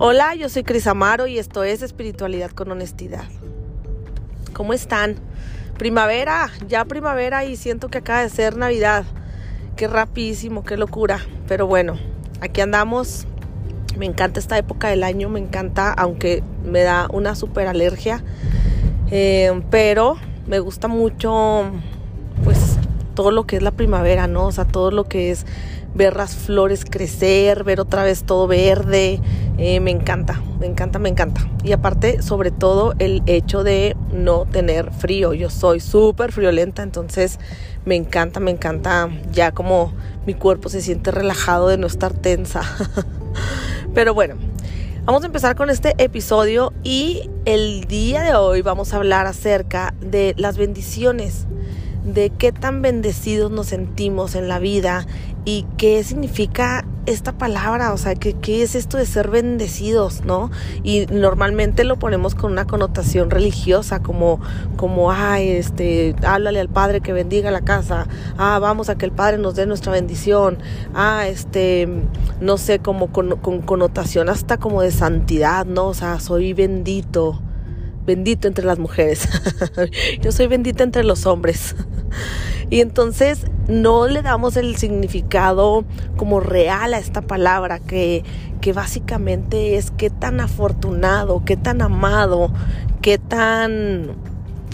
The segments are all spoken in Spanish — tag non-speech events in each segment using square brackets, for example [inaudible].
Hola, yo soy Cris Amaro y esto es Espiritualidad con Honestidad. ¿Cómo están? Primavera, ya primavera y siento que acaba de ser Navidad. Qué rapidísimo, qué locura. Pero bueno, aquí andamos. Me encanta esta época del año, me encanta, aunque me da una super alergia. Eh, pero me gusta mucho, pues, todo lo que es la primavera, ¿no? O sea, todo lo que es ver las flores crecer, ver otra vez todo verde. Eh, me encanta, me encanta, me encanta. Y aparte, sobre todo, el hecho de no tener frío. Yo soy súper friolenta, entonces me encanta, me encanta ya como mi cuerpo se siente relajado de no estar tensa. [laughs] Pero bueno, vamos a empezar con este episodio y el día de hoy vamos a hablar acerca de las bendiciones de qué tan bendecidos nos sentimos en la vida y qué significa esta palabra, o sea, ¿qué, es esto de ser bendecidos, ¿no? Y normalmente lo ponemos con una connotación religiosa, como, como, ay, este, háblale al Padre que bendiga la casa, ah, vamos a que el Padre nos dé nuestra bendición, ah, este, no sé, como con, con connotación hasta como de santidad, ¿no? O sea, soy bendito, bendito entre las mujeres, [laughs] yo soy bendita entre los hombres. Y entonces no le damos el significado como real a esta palabra, que, que básicamente es qué tan afortunado, qué tan amado, qué tan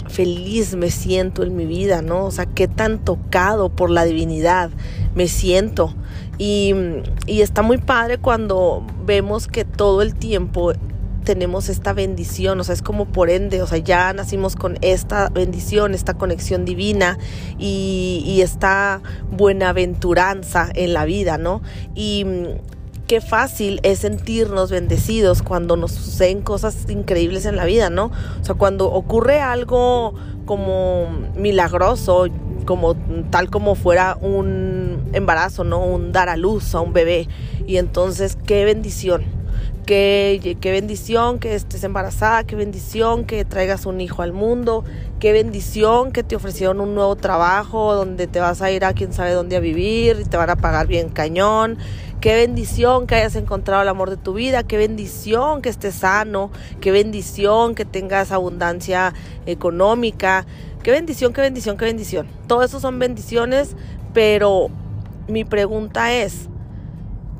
feliz me siento en mi vida, ¿no? O sea, qué tan tocado por la divinidad me siento. Y, y está muy padre cuando vemos que todo el tiempo tenemos esta bendición, o sea, es como por ende, o sea, ya nacimos con esta bendición, esta conexión divina y, esta buenaventuranza en la vida, ¿no? Y mm, qué fácil es sentirnos bendecidos cuando nos suceden cosas increíbles en la vida, ¿no? O sea, cuando ocurre algo como milagroso, como tal como fuera un embarazo, ¿no? Un dar a luz a un bebé. Y entonces, qué bendición Qué, bendición que estés embarazada, qué bendición que traigas un hijo al mundo, qué bendición que te ofrecieron un nuevo trabajo donde te vas a ir a quién sabe dónde a vivir y te van a pagar bien cañón, qué bendición que hayas encontrado el amor de tu vida, qué bendición que estés sano, qué bendición que tengas abundancia económica, qué bendición, qué bendición, qué bendición. Todo eso son bendiciones, pero mi pregunta es,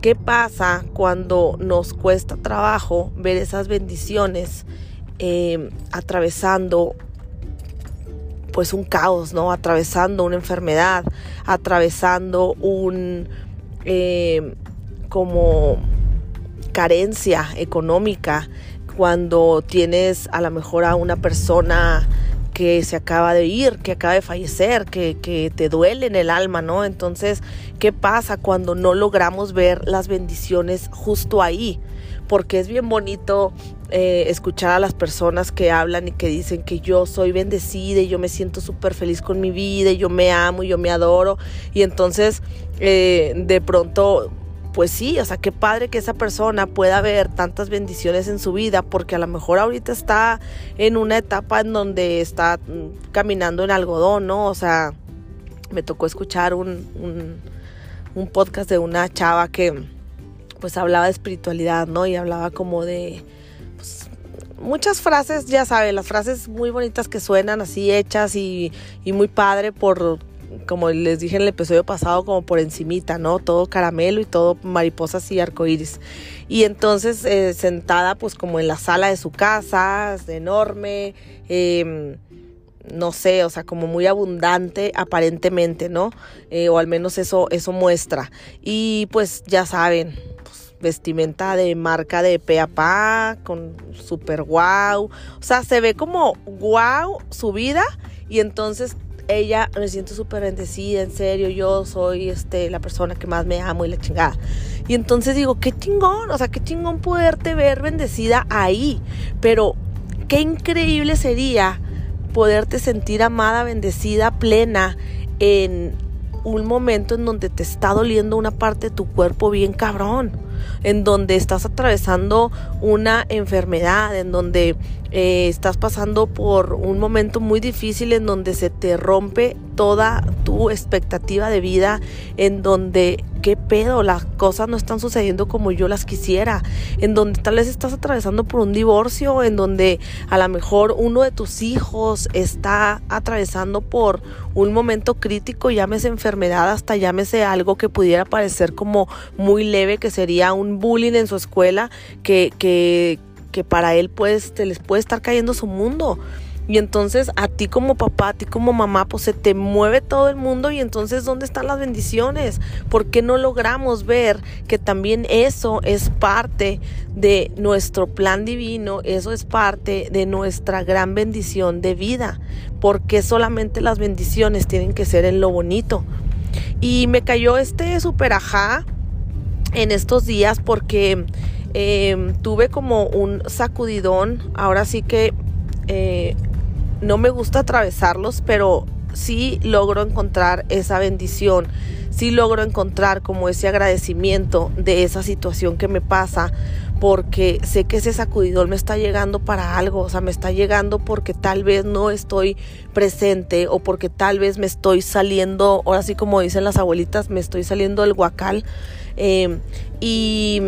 ¿Qué pasa cuando nos cuesta trabajo ver esas bendiciones eh, atravesando pues un caos, ¿no? Atravesando una enfermedad, atravesando un eh, como carencia económica, cuando tienes a lo mejor a una persona que se acaba de ir, que acaba de fallecer, que, que, te duele en el alma, ¿no? Entonces, ¿qué pasa cuando no logramos ver las bendiciones justo ahí? Porque es bien bonito eh, escuchar a las personas que hablan y que dicen que yo soy bendecida y yo me siento súper feliz con mi vida y yo me amo y yo me adoro. Y entonces, eh, de pronto pues sí, o sea, qué padre que esa persona pueda ver tantas bendiciones en su vida, porque a lo mejor ahorita está en una etapa en donde está mm, caminando en algodón, ¿no? O sea, me tocó escuchar un, un, podcast de una chava que pues hablaba de espiritualidad, ¿no? Y hablaba como de pues, muchas frases, ya saben, las frases muy bonitas que suenan así hechas y, y muy padre por como les dije en el episodio pasado, como por encimita, ¿no? Todo caramelo y todo mariposas y arcoíris. Y entonces eh, sentada pues como en la sala de su casa, enorme, em, no sé, o sea, como muy abundante aparentemente, ¿no? Eh, o al menos eso, eso muestra. Y pues ya saben, pues, vestimenta de marca de pa con super wow. O sea, se ve como wow su vida y entonces ella me siento súper bendecida, en serio, yo soy este, la persona que más me amo y la chingada. Y entonces digo, qué chingón, o sea, qué chingón poderte ver bendecida ahí, pero qué increíble sería poderte sentir amada, bendecida, plena en un momento en donde te está doliendo una parte de tu cuerpo bien cabrón, en donde estás atravesando una enfermedad, en donde eh, estás pasando por un momento muy difícil, en donde se te rompe toda tu expectativa de vida, en donde qué pedo, las cosas no están sucediendo como yo las quisiera, en donde tal vez estás atravesando por un divorcio, en donde a lo mejor uno de tus hijos está atravesando por un momento crítico, llámese enfermedad, hasta llámese algo que pudiera parecer como muy leve, que sería un bullying en su escuela, que, que, que para él pues te les puede estar cayendo su mundo. Y entonces a ti como papá, a ti como mamá, pues se te mueve todo el mundo y entonces ¿dónde están las bendiciones? ¿Por qué no logramos ver que también eso es parte de nuestro plan divino, eso es parte de nuestra gran bendición de vida? Porque solamente las bendiciones tienen que ser en lo bonito? Y me cayó este super ajá en estos días porque em, tuve como un sacudidón, ahora sí que... Eh, no me gusta atravesarlos, pero sí logro encontrar esa bendición, sí logro encontrar como ese agradecimiento de esa situación que me pasa, porque sé que ese sacudidor me está llegando para algo, o sea, me está llegando porque tal vez no estoy presente o porque tal vez me estoy saliendo, ahora sí como dicen las abuelitas, me estoy saliendo del guacal. Em, y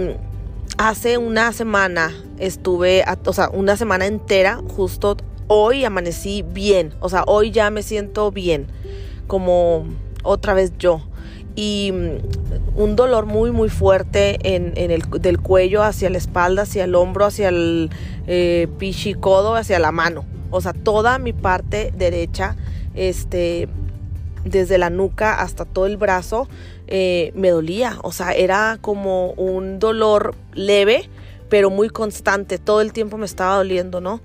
hace una semana estuve, o sea, una semana entera justo hoy amanecí bien, o sea, hoy ya me siento bien, como otra vez yo. Y mm, un dolor muy, muy fuerte en, el, del cuello hacia la espalda, hacia el hombro, hacia el eh, pichicodo, hacia la mano. O sea, toda mi parte derecha, este, desde la nuca hasta todo el brazo, eh, me dolía. O sea, era como un dolor leve, pero muy constante. Todo el tiempo me estaba doliendo, ¿no?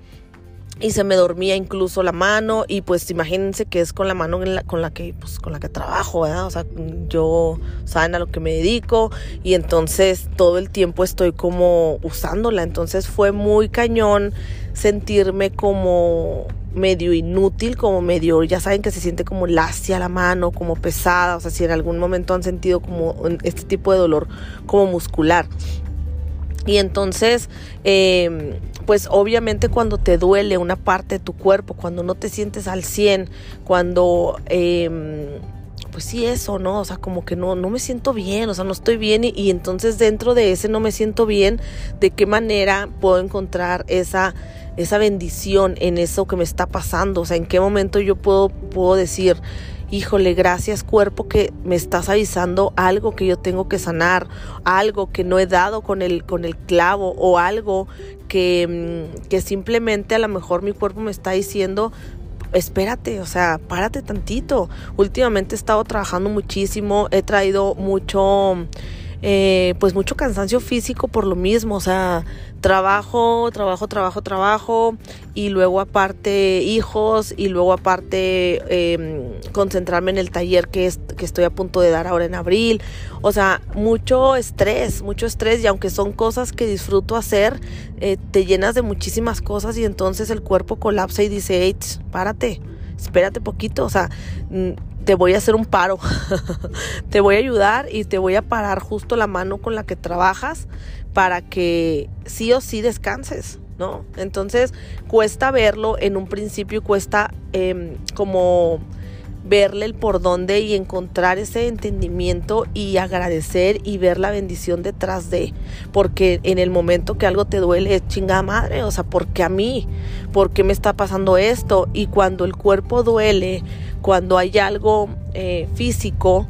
Y se me dormía incluso la mano y pues imagínense que es con la mano con la que pues con la que trabajo, ¿verdad? O sea, yo saben a lo que me dedico y entonces todo el tiempo estoy como usándola, entonces fue muy cañón sentirme como medio inútil, como medio, ya saben que se siente como lacia la mano, como pesada, o sea, si en algún momento han sentido como este tipo de dolor como muscular. Y entonces, eh, pues obviamente cuando te duele una parte de tu cuerpo, cuando no te sientes al 100, cuando... Em, pues sí, eso, ¿no? O sea, como que no, no me siento bien, o sea, no estoy bien y, y, entonces dentro de ese no me siento bien, ¿de qué manera puedo encontrar esa, esa bendición en eso que me está pasando? O sea, ¿en qué momento yo puedo, puedo decir, híjole, gracias cuerpo que me estás avisando algo que yo tengo que sanar, algo que no he dado con el, con el clavo o algo que, mm, que simplemente a lo mejor mi cuerpo me está diciendo, espérate, o sea, párate tantito. Últimamente he estado trabajando muchísimo, he traído mucho eh, pues mucho cansancio físico por lo mismo, o sea, trabajo, trabajo, trabajo, trabajo, y luego aparte hijos, y luego aparte em, concentrarme en el taller que, que estoy a punto de dar ahora en abril, o sea, mucho estrés, mucho estrés, y aunque son cosas que disfruto hacer, eh, te llenas de muchísimas cosas y entonces el cuerpo colapsa y dice, hey, párate espérate poquito, o sea, te voy a hacer un paro, [laughs] te voy a ayudar y te voy a parar justo la mano con la que trabajas para que sí o sí descanses, ¿no? Entonces cuesta verlo en un principio, cuesta em, como verle el por dónde y encontrar ese entendimiento y agradecer y ver la bendición detrás de. Porque en el momento que algo te duele es chingada madre, o sea, ¿por qué a mí? ¿Por qué me está pasando esto? Y cuando el cuerpo duele, cuando hay algo eh, físico,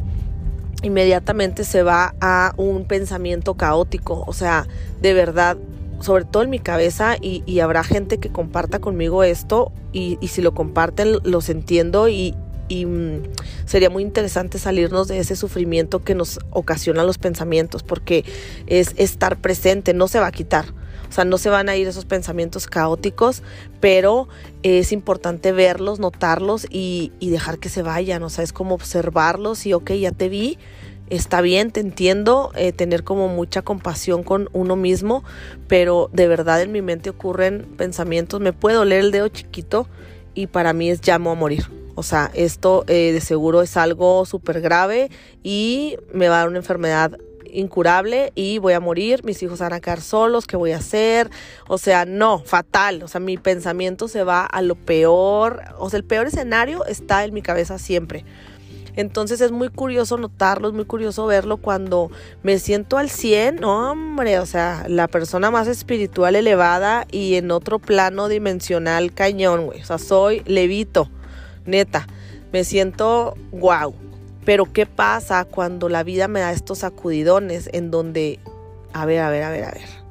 inmediatamente se va a un pensamiento caótico. O sea, de verdad, sobre todo en mi cabeza y, habrá gente que comparta conmigo esto y, y, si lo comparten los entiendo y, y mm, sería muy interesante salirnos de ese sufrimiento que nos ocasiona los pensamientos porque es estar presente, no se va a quitar. O sea, no se van a ir esos pensamientos caóticos, pero es importante verlos, notarlos y, dejar que se vayan. O sea, es como observarlos y, ok, ya te vi, está bien, te entiendo, eh, tener como mucha compasión con uno mismo, pero de verdad en mi mente ocurren pensamientos, me puedo leer el dedo chiquito y para mí es llamo a morir. O sea, esto eh, de seguro es algo súper grave y me va a dar una enfermedad incurable y voy a morir, mis hijos van a quedar solos, ¿qué voy a hacer? O sea, no, fatal, o sea, mi pensamiento se va a lo peor, o sea, el peor escenario está en mi cabeza siempre. Entonces es muy curioso notarlo, es muy curioso verlo cuando me siento al 100, hombre, o sea, la persona más espiritual elevada y en otro plano dimensional cañón, güey. O sea, soy levito, neta. Me siento wow. Pero ¿qué pasa cuando la vida me da estos sacudidones en donde, a ver, a ver, a ver, a ver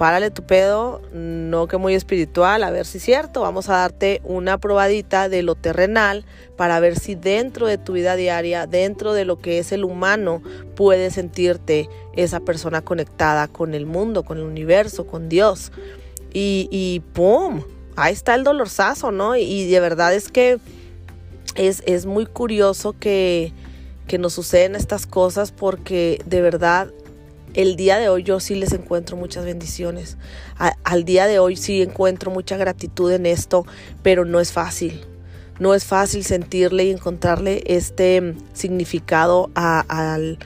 párale tu pedo, no que muy espiritual, a ver si es cierto, vamos a darte una probadita de lo terrenal para ver si dentro de tu vida diaria, dentro de lo que es el humano, puedes sentirte esa persona conectada con el mundo, con el universo, con Dios. Y, y ¡pum! Ahí está el dolorzazo, ¿no? Y, de verdad es que es, es muy curioso que, que nos suceden estas cosas porque de verdad el día de hoy yo sí les encuentro muchas bendiciones. al día de hoy sí encuentro mucha gratitud en esto, pero no es fácil. No es fácil sentirle y encontrarle este significado al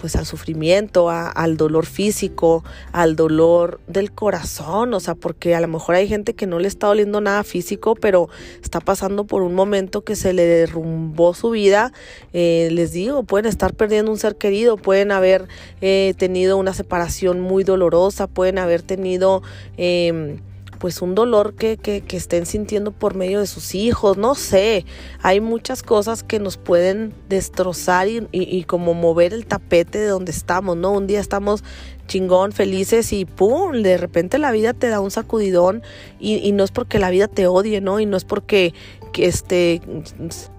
pues al sufrimiento, al dolor físico, al dolor del corazón, o sea, porque a lo mejor hay gente que no le está doliendo nada físico, pero está pasando por un momento que se le derrumbó su vida, eh, les digo, pueden estar perdiendo un ser querido, pueden haber eh, tenido una separación muy dolorosa, pueden haber tenido... Eh, pues un dolor que, que, que, estén sintiendo por medio de sus hijos, no sé, hay muchas cosas que nos pueden destrozar y, y, como mover el tapete de donde estamos, ¿no? Un día estamos chingón, felices y ¡pum! De repente la vida te da un sacudidón y, y no es porque la vida te odie, ¿no? Y no es porque que este,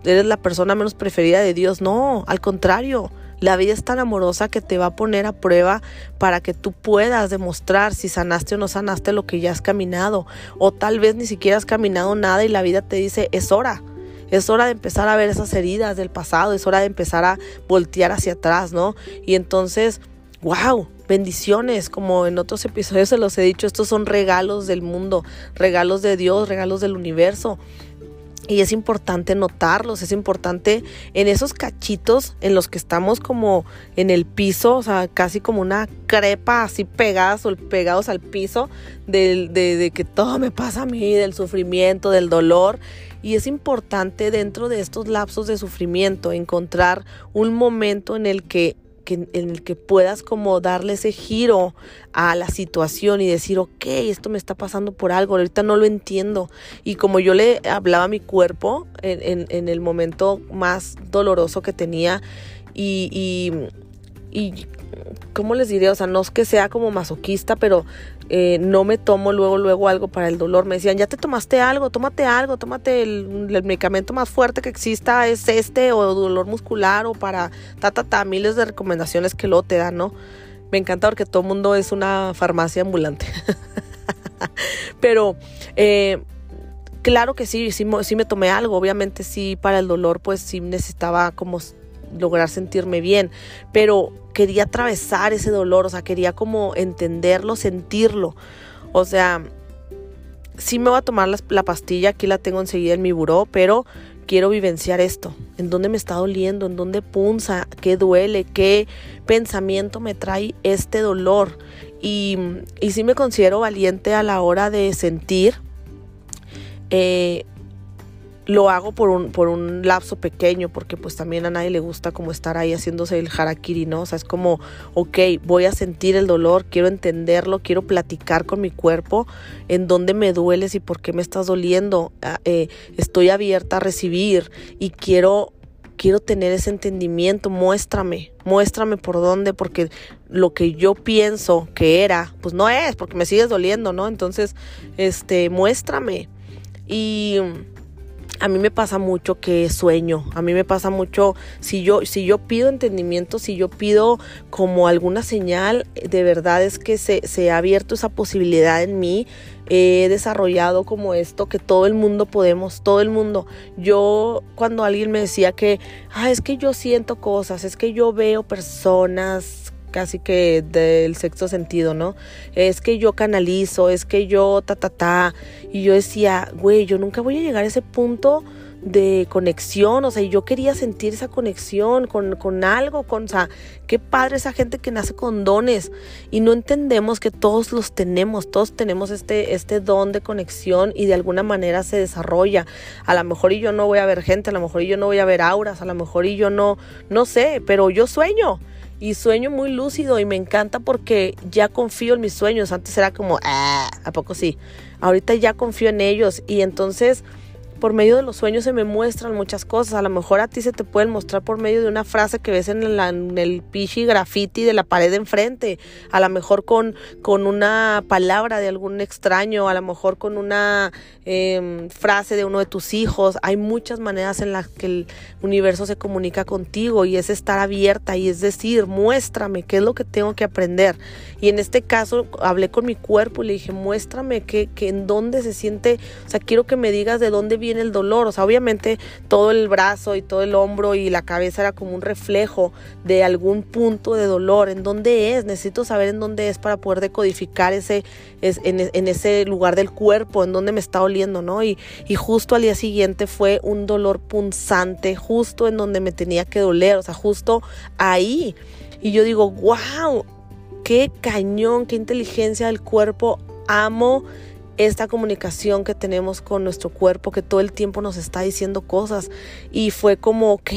eres la persona menos preferida de Dios, no, al contrario la vida es tan amorosa que te va a poner a prueba para que tú puedas demostrar si sanaste o no sanaste lo que ya has caminado. O tal vez ni siquiera has caminado nada y la vida te dice, es hora. Es hora de empezar a ver esas heridas del pasado, es hora de empezar a voltear hacia atrás, ¿no? Y entonces, wow, bendiciones, como en otros episodios se los he dicho, estos son regalos del mundo, regalos de Dios, regalos del universo. Y es importante notarlos, es importante en esos cachitos en los que estamos como en el piso, o sea, casi como una crepa así pegadas o pegados al piso, de, de que todo me pasa a mí, del sufrimiento, del dolor. Y es importante dentro de estos lapsos de sufrimiento encontrar un momento en el que en el que puedas como darle ese giro a la situación y decir, ok, esto me está pasando por algo, ahorita no lo entiendo. Y como yo le hablaba a mi cuerpo en, en, el momento más doloroso que tenía y, y, y ¿cómo les diré? O sea, no es que sea como masoquista, pero eh, no me tomo luego, luego algo para el dolor. Me decían, ya te tomaste algo, tómate algo, tómate el, medicamento más fuerte que exista, es este, o dolor muscular, o para ta, ta, ta, miles de recomendaciones que luego te dan, ¿no? Me encanta porque todo el mundo es una farmacia ambulante. [laughs] pero, eh, claro que sí, sí, sí me tomé algo, obviamente sí, para el dolor, pues sí necesitaba como lograr sentirme bien, pero quería atravesar ese dolor, o sea, quería como entenderlo, sentirlo. O sea, sí me voy a tomar la, pastilla, aquí la tengo enseguida en mi buró, pero quiero vivenciar esto, en dónde me está doliendo, en dónde punza, qué duele, qué pensamiento me trae este dolor. Y, y sí me considero valiente a la hora de sentir. Eh, lo hago por un, por un lapso pequeño, porque pues también a nadie le gusta como estar ahí haciéndose el harakiri, ¿no? O sea, es como, ok, voy a sentir el dolor, quiero entenderlo, quiero platicar con mi cuerpo, en dónde me dueles y por qué me estás doliendo. Ah, eh, estoy abierta a recibir y quiero quiero tener ese entendimiento, muéstrame, muéstrame por dónde, porque lo que yo pienso que era, pues no es, porque me sigues doliendo, ¿no? Entonces, este, muéstrame. Y a mí me pasa mucho que sueño, a mí me pasa mucho si yo si yo pido entendimiento, si yo pido como alguna señal, de verdad es que se, se ha abierto esa posibilidad en mí, he desarrollado como esto que todo el mundo podemos, todo el mundo. Yo cuando alguien me decía que, ah, es que yo siento cosas, es que yo veo personas casi que del sexto sentido, ¿no? Es que yo canalizo, es que yo ta, ta, ta. Y yo decía, güey, yo nunca voy a llegar a ese punto de conexión, o sea, yo quería sentir esa conexión con, con algo, con, o sea, qué padre esa gente que nace con dones y no entendemos que todos los tenemos, todos tenemos este, este don de conexión y de alguna manera se desarrolla. A lo mejor y yo no voy a ver gente, a lo mejor y yo no voy a ver auras, a lo mejor y yo no, no sé, pero yo sueño y sueño muy lúcido y me encanta porque ya confío en mis sueños. Antes era como, ah, ¿a poco sí? Ahorita ya confío en ellos y entonces por medio de los sueños se me muestran muchas cosas. A lo mejor a ti se te pueden mostrar por medio de una frase que ves en, el pichi graffiti de la pared de enfrente. A lo mejor con, con una palabra de algún extraño. A lo mejor con una em, frase de uno de tus hijos. Hay muchas maneras en las que el universo se comunica contigo y es estar abierta y es decir, muéstrame qué es lo que tengo que aprender. Y en este caso hablé con mi cuerpo y le dije, muéstrame que, que en dónde se siente, o sea, quiero que me digas de dónde viene el dolor. O sea, obviamente todo el brazo y todo el hombro y la cabeza era como un reflejo de algún punto de dolor. ¿En dónde es? Necesito saber en dónde es para poder decodificar ese, es, en, ese lugar del cuerpo, en dónde me está oliendo, ¿no? Y, y justo al día siguiente fue un dolor punzante, justo en donde me tenía que doler, o sea, justo ahí. Y yo digo, wow, qué cañón, qué inteligencia del cuerpo. Amo esta comunicación que tenemos con nuestro cuerpo que todo el tiempo nos está diciendo cosas y fue como, ok,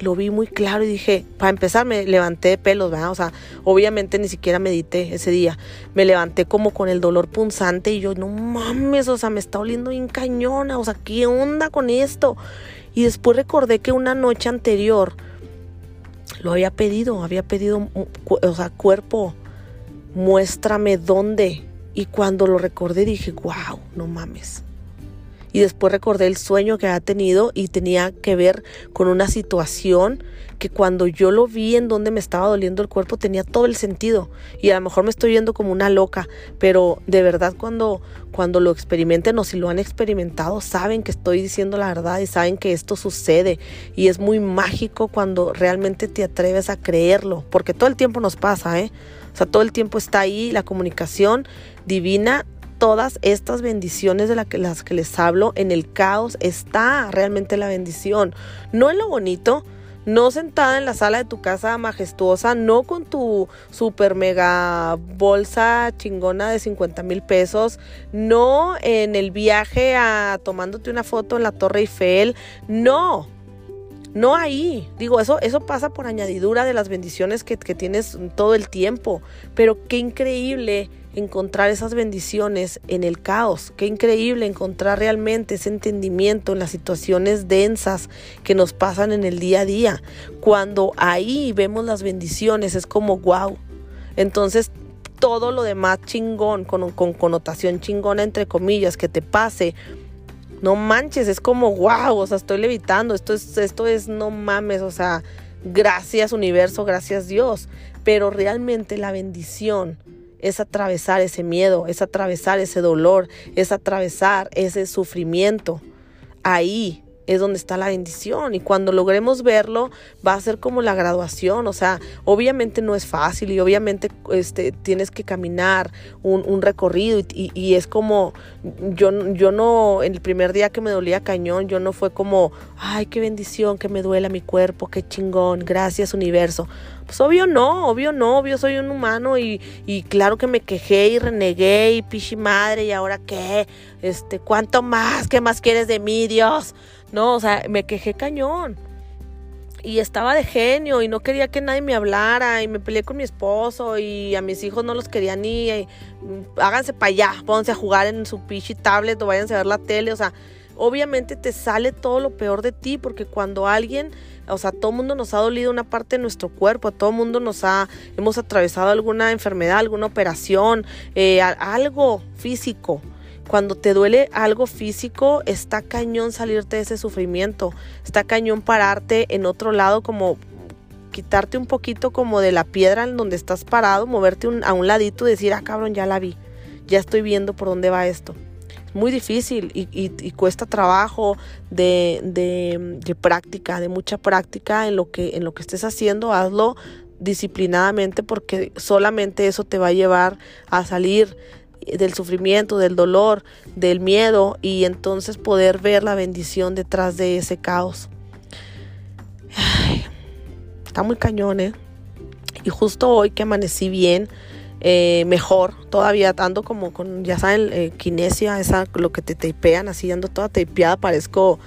lo vi muy claro y dije, para empezar me levanté de pelos, ¿verdad? O sea, obviamente ni siquiera medité ese día, me levanté como con el dolor punzante y yo, no mames, o sea, me está oliendo bien cañona, o sea, ¿qué onda con esto? Y después recordé que una noche anterior lo había pedido, había pedido, o sea, cuerpo, muéstrame dónde y cuando lo recordé dije, wow, no mames. Y después recordé el sueño que había tenido y tenía que ver con una situación que cuando yo lo vi en donde me estaba doliendo el cuerpo tenía todo el sentido. Y a lo mejor me estoy viendo como una loca, pero de verdad cuando, cuando lo experimenten o si lo han experimentado, saben que estoy diciendo la verdad y saben que esto sucede. Y es muy mágico cuando realmente te atreves a creerlo, porque todo el tiempo nos pasa, ¿eh? O sea, todo el tiempo está ahí la comunicación divina. Todas estas bendiciones de las que les hablo, en el caos está realmente la bendición. No en lo bonito, no sentada en la sala de tu casa majestuosa, no con tu super mega bolsa chingona de 50 mil pesos, no en el viaje a tomándote una foto en la Torre Eiffel, no, no ahí. Digo, eso, eso pasa por añadidura de las bendiciones que, que tienes todo el tiempo. Pero qué increíble encontrar esas bendiciones en el caos. Qué increíble encontrar realmente ese entendimiento en las situaciones densas que nos pasan en el día a día. Cuando ahí vemos las bendiciones es como wow. Entonces todo lo demás chingón, con, con connotación chingona entre comillas, que te pase, no manches, es como wow, o sea, estoy levitando, esto es, esto es, no mames, o sea, gracias universo, gracias Dios, pero realmente la bendición es atravesar ese miedo, es atravesar ese dolor, es atravesar ese sufrimiento. Ahí es donde está la bendición y cuando logremos verlo va a ser como la graduación, o sea, obviamente no es fácil y obviamente este, tienes que caminar un, recorrido y, es como, yo, yo no, el primer día que me dolía cañón, yo no fue como, ay, qué bendición, que me duela mi cuerpo, qué chingón, gracias universo. Pues obvio no, obvio no, obvio soy un humano y, y claro que me quejé y renegué y pichi madre y ahora qué, este, ¿cuánto más? ¿Qué más quieres de mí, Dios? No, o sea, me quejé cañón. Y estaba de genio y no quería que nadie me hablara y me peleé con mi esposo y a mis hijos no los quería ni... Mm, háganse para allá, pónganse a jugar en su pichi tablet o váyanse a ver la tele, o sea, obviamente te sale todo lo peor de ti porque cuando alguien, o sea, todo mundo nos ha dolido una parte de nuestro cuerpo, todo mundo nos ha, hemos atravesado alguna enfermedad, alguna operación, eh, algo físico cuando te duele algo físico, está cañón salirte de ese sufrimiento, está cañón pararte en otro lado como quitarte un poquito como de la piedra en donde estás parado, moverte a un ladito y decir, ah cabrón, ya la vi, ya estoy viendo por dónde va esto. Muy difícil y, cuesta trabajo de, práctica, de mucha práctica en lo, que, en lo que estés haciendo, hazlo disciplinadamente porque solamente eso te va a llevar a salir del sufrimiento, del dolor, del miedo y entonces poder ver la bendición detrás de ese caos. está muy cañón, ¿eh? Y justo hoy que amanecí bien, eh, mejor, todavía ando como con, ya saben, eh, kinesia, esa, lo que te tapean, así ando toda tapeada, parezco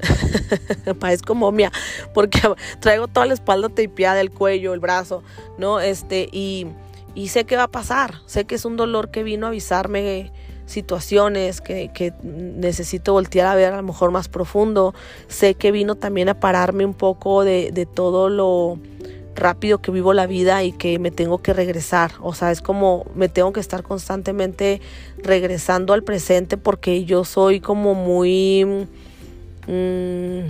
[laughs] parezco momia porque [laughs] traigo toda la espalda tapeada, el cuello, el brazo, ¿no? Este, y, y sé que va a pasar, sé que es un dolor que vino a avisarme situaciones que, que, necesito voltear a ver a lo mejor más profundo, sé que vino también a pararme un poco de, de todo lo rápido que vivo la vida y que me tengo que regresar. O sea, es como me tengo que estar constantemente regresando al presente porque yo soy como muy... Mmm,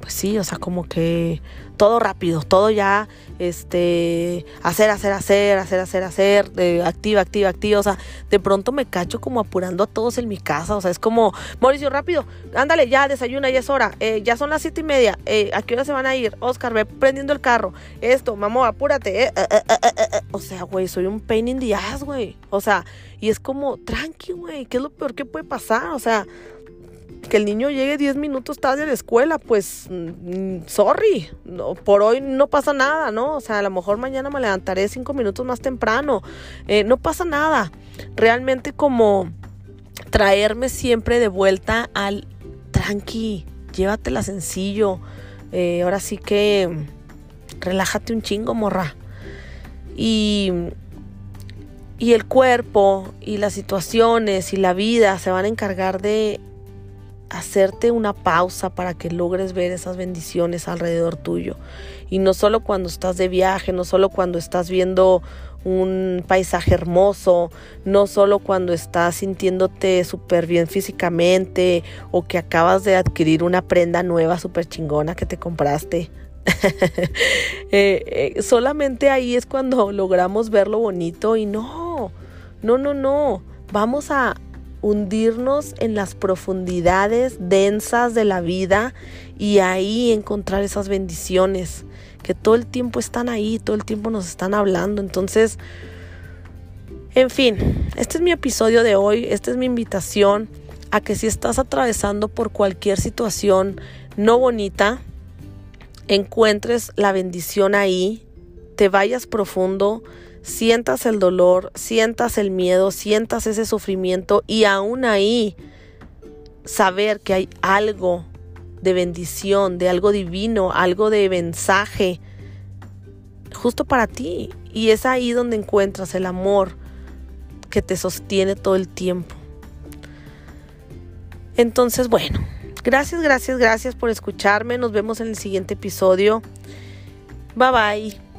pues sí, o sea, como que todo rápido, todo ya, este, hacer, hacer, hacer, hacer, hacer, hacer, de activa, activa, activa, o sea, de pronto me cacho como apurando a todos en mi casa, o sea, es como, Mauricio, rápido, ándale, ya desayuna, ya es hora, eh, ya son las siete y media, eh, ¿a qué hora se van a ir? Oscar, ve prendiendo el carro, esto, mamá, apúrate, eh, o sea, güey, soy un pain in the ass, güey, o sea, y es como, tranqui, güey, ¿qué es lo peor que puede pasar? O sea, que el niño llegue 10 minutos tarde a la escuela, pues mm, sorry, por hoy no pasa nada, ¿no? O sea, a lo mejor mañana me levantaré 5 minutos más temprano, eh, no pasa nada. Realmente como traerme siempre de vuelta al tranqui, llévatela sencillo, eh, ahora sí que relájate un chingo, morra. Y y el cuerpo y las situaciones y la vida se van a encargar de hacerte una pausa para que logres ver esas bendiciones alrededor tuyo. Y no solo cuando estás de viaje, no solo cuando estás viendo un paisaje hermoso, no solo cuando estás sintiéndote súper bien físicamente o que acabas de adquirir una prenda nueva súper chingona que te compraste. [laughs] Eh, eh, solamente ahí es cuando logramos ver lo bonito y no, no, no, no. Vamos a, hundirnos en las profundidades densas de la vida y ahí encontrar esas bendiciones que todo el tiempo están ahí, todo el tiempo nos están hablando. Entonces, en fin, este es mi episodio de hoy, esta es mi invitación a que si estás atravesando por cualquier situación no bonita, encuentres la bendición ahí, te vayas profundo, sientas el dolor, sientas el miedo, sientas ese sufrimiento y aún ahí saber que hay algo de bendición, de algo divino, algo de mensaje justo para ti. Y es ahí donde encuentras el amor que te sostiene todo el tiempo. Entonces, bueno, gracias, gracias, gracias por escucharme. Nos vemos en el siguiente episodio. Bye bye.